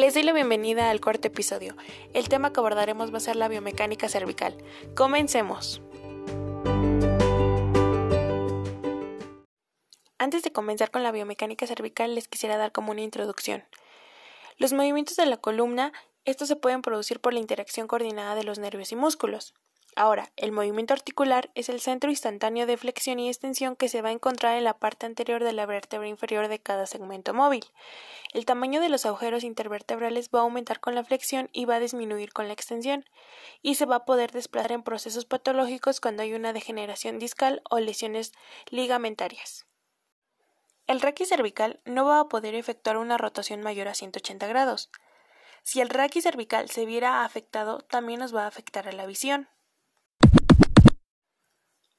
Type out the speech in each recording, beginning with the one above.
Les doy la bienvenida al cuarto episodio. El tema que abordaremos va a ser la biomecánica cervical. Comencemos. Antes de comenzar con la biomecánica cervical, les quisiera dar como una introducción. Los movimientos de la columna, estos se pueden producir por la interacción coordinada de los nervios y músculos. Ahora, el movimiento articular es el centro instantáneo de flexión y extensión que se va a encontrar en la parte anterior de la vértebra inferior de cada segmento móvil. El tamaño de los agujeros intervertebrales va a aumentar con la flexión y va a disminuir con la extensión, y se va a poder desplazar en procesos patológicos cuando hay una degeneración discal o lesiones ligamentarias. El raquis cervical no va a poder efectuar una rotación mayor a 180 grados. Si el raquis cervical se viera afectado, también nos va a afectar a la visión.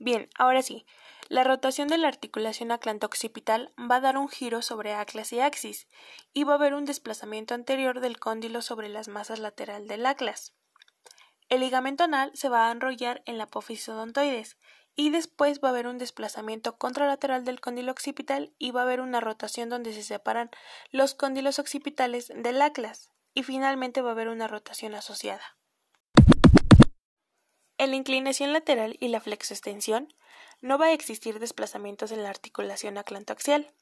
Bien, ahora sí, la rotación de la articulación aclanto-occipital va a dar un giro sobre atlas y axis, y va a haber un desplazamiento anterior del cóndilo sobre las masas lateral del atlas. El ligamento anal se va a enrollar en la apófisis odontoides, y después va a haber un desplazamiento contralateral del cóndilo occipital y va a haber una rotación donde se separan los cóndilos occipitales del atlas, y finalmente va a haber una rotación asociada. En la inclinación lateral y la flexoextensión no va a existir desplazamientos en la articulación aclantoaxial.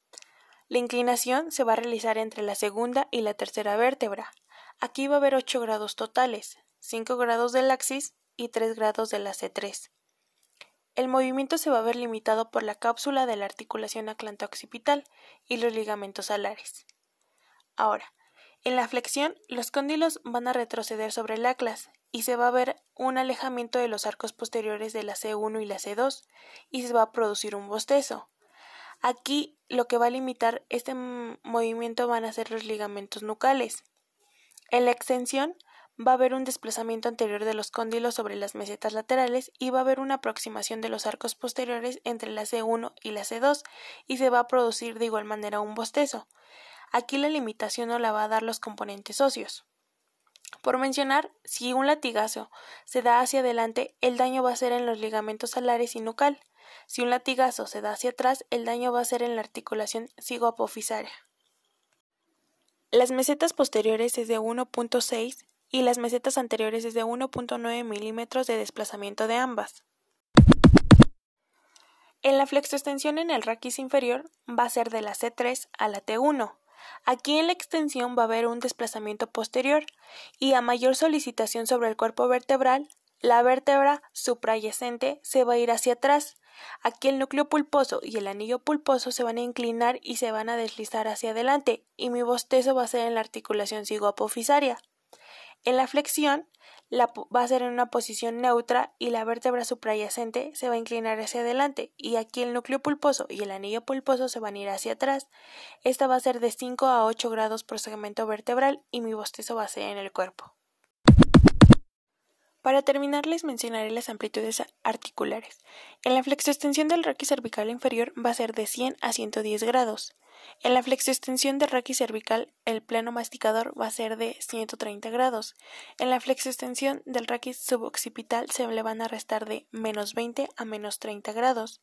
La inclinación se va a realizar entre la segunda y la tercera vértebra. Aquí va a haber 8 grados totales, 5 grados del axis y 3 grados de la C3. El movimiento se va a ver limitado por la cápsula de la articulación aclanto-occipital y los ligamentos alares. Ahora, en la flexión, los cóndilos van a retroceder sobre el atlas y se va a ver un alejamiento de los arcos posteriores de la C1 y la C2 y se va a producir un bostezo. Aquí lo que va a limitar este movimiento van a ser los ligamentos nucales. En la extensión va a haber un desplazamiento anterior de los cóndilos sobre las mesetas laterales y va a haber una aproximación de los arcos posteriores entre la C1 y la C2 y se va a producir de igual manera un bostezo. Aquí la limitación no la va a dar los componentes óseos. Por mencionar, si un latigazo se da hacia adelante, el daño va a ser en los ligamentos alares y nucal. Si un latigazo se da hacia atrás, el daño va a ser en la articulación cigoapofisaria. Las mesetas posteriores es de 1.6 y las mesetas anteriores es de 1.9 milímetros de desplazamiento de ambas. En la flexoextensión en el raquis inferior va a ser de la C3 a la T1, Aquí en la extensión va a haber un desplazamiento posterior y a mayor solicitación sobre el cuerpo vertebral, la vértebra suprayacente se va a ir hacia atrás. Aquí el núcleo pulposo y el anillo pulposo se van a inclinar y se van a deslizar hacia adelante y mi bostezo va a ser en la articulación cigoapofisaria. En la flexión, la va a ser en una posición neutra y la vértebra suprayacente se va a inclinar hacia adelante y aquí el núcleo pulposo y el anillo pulposo se van a ir hacia atrás. Esta va a ser de 5 a 8 grados por segmento vertebral y mi bostezo va a ser en el cuerpo. Para terminar, les mencionaré las amplitudes articulares. En la flexoextensión del raquis cervical inferior va a ser de 100 a 110 grados. En la flexoextensión del raquis cervical, el plano masticador va a ser de 130 grados. En la flexoextensión del raquis suboccipital se le van a restar de menos 20 a menos 30 grados.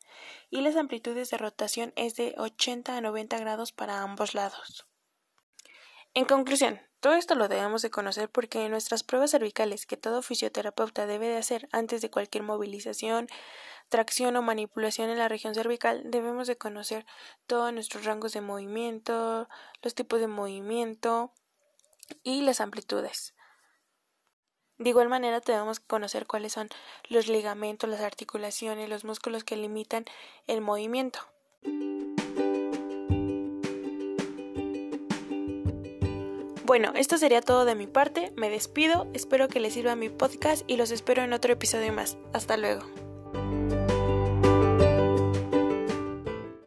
Y las amplitudes de rotación es de 80 a 90 grados para ambos lados. En conclusión, todo esto lo debemos de conocer porque en nuestras pruebas cervicales que todo fisioterapeuta debe de hacer antes de cualquier movilización, tracción o manipulación en la región cervical, debemos de conocer todos nuestros rangos de movimiento, los tipos de movimiento y las amplitudes. De igual manera debemos conocer cuáles son los ligamentos, las articulaciones, los músculos que limitan el movimiento. Bueno, esto sería todo de mi parte, me despido, espero que les sirva mi podcast y los espero en otro episodio más. Hasta luego.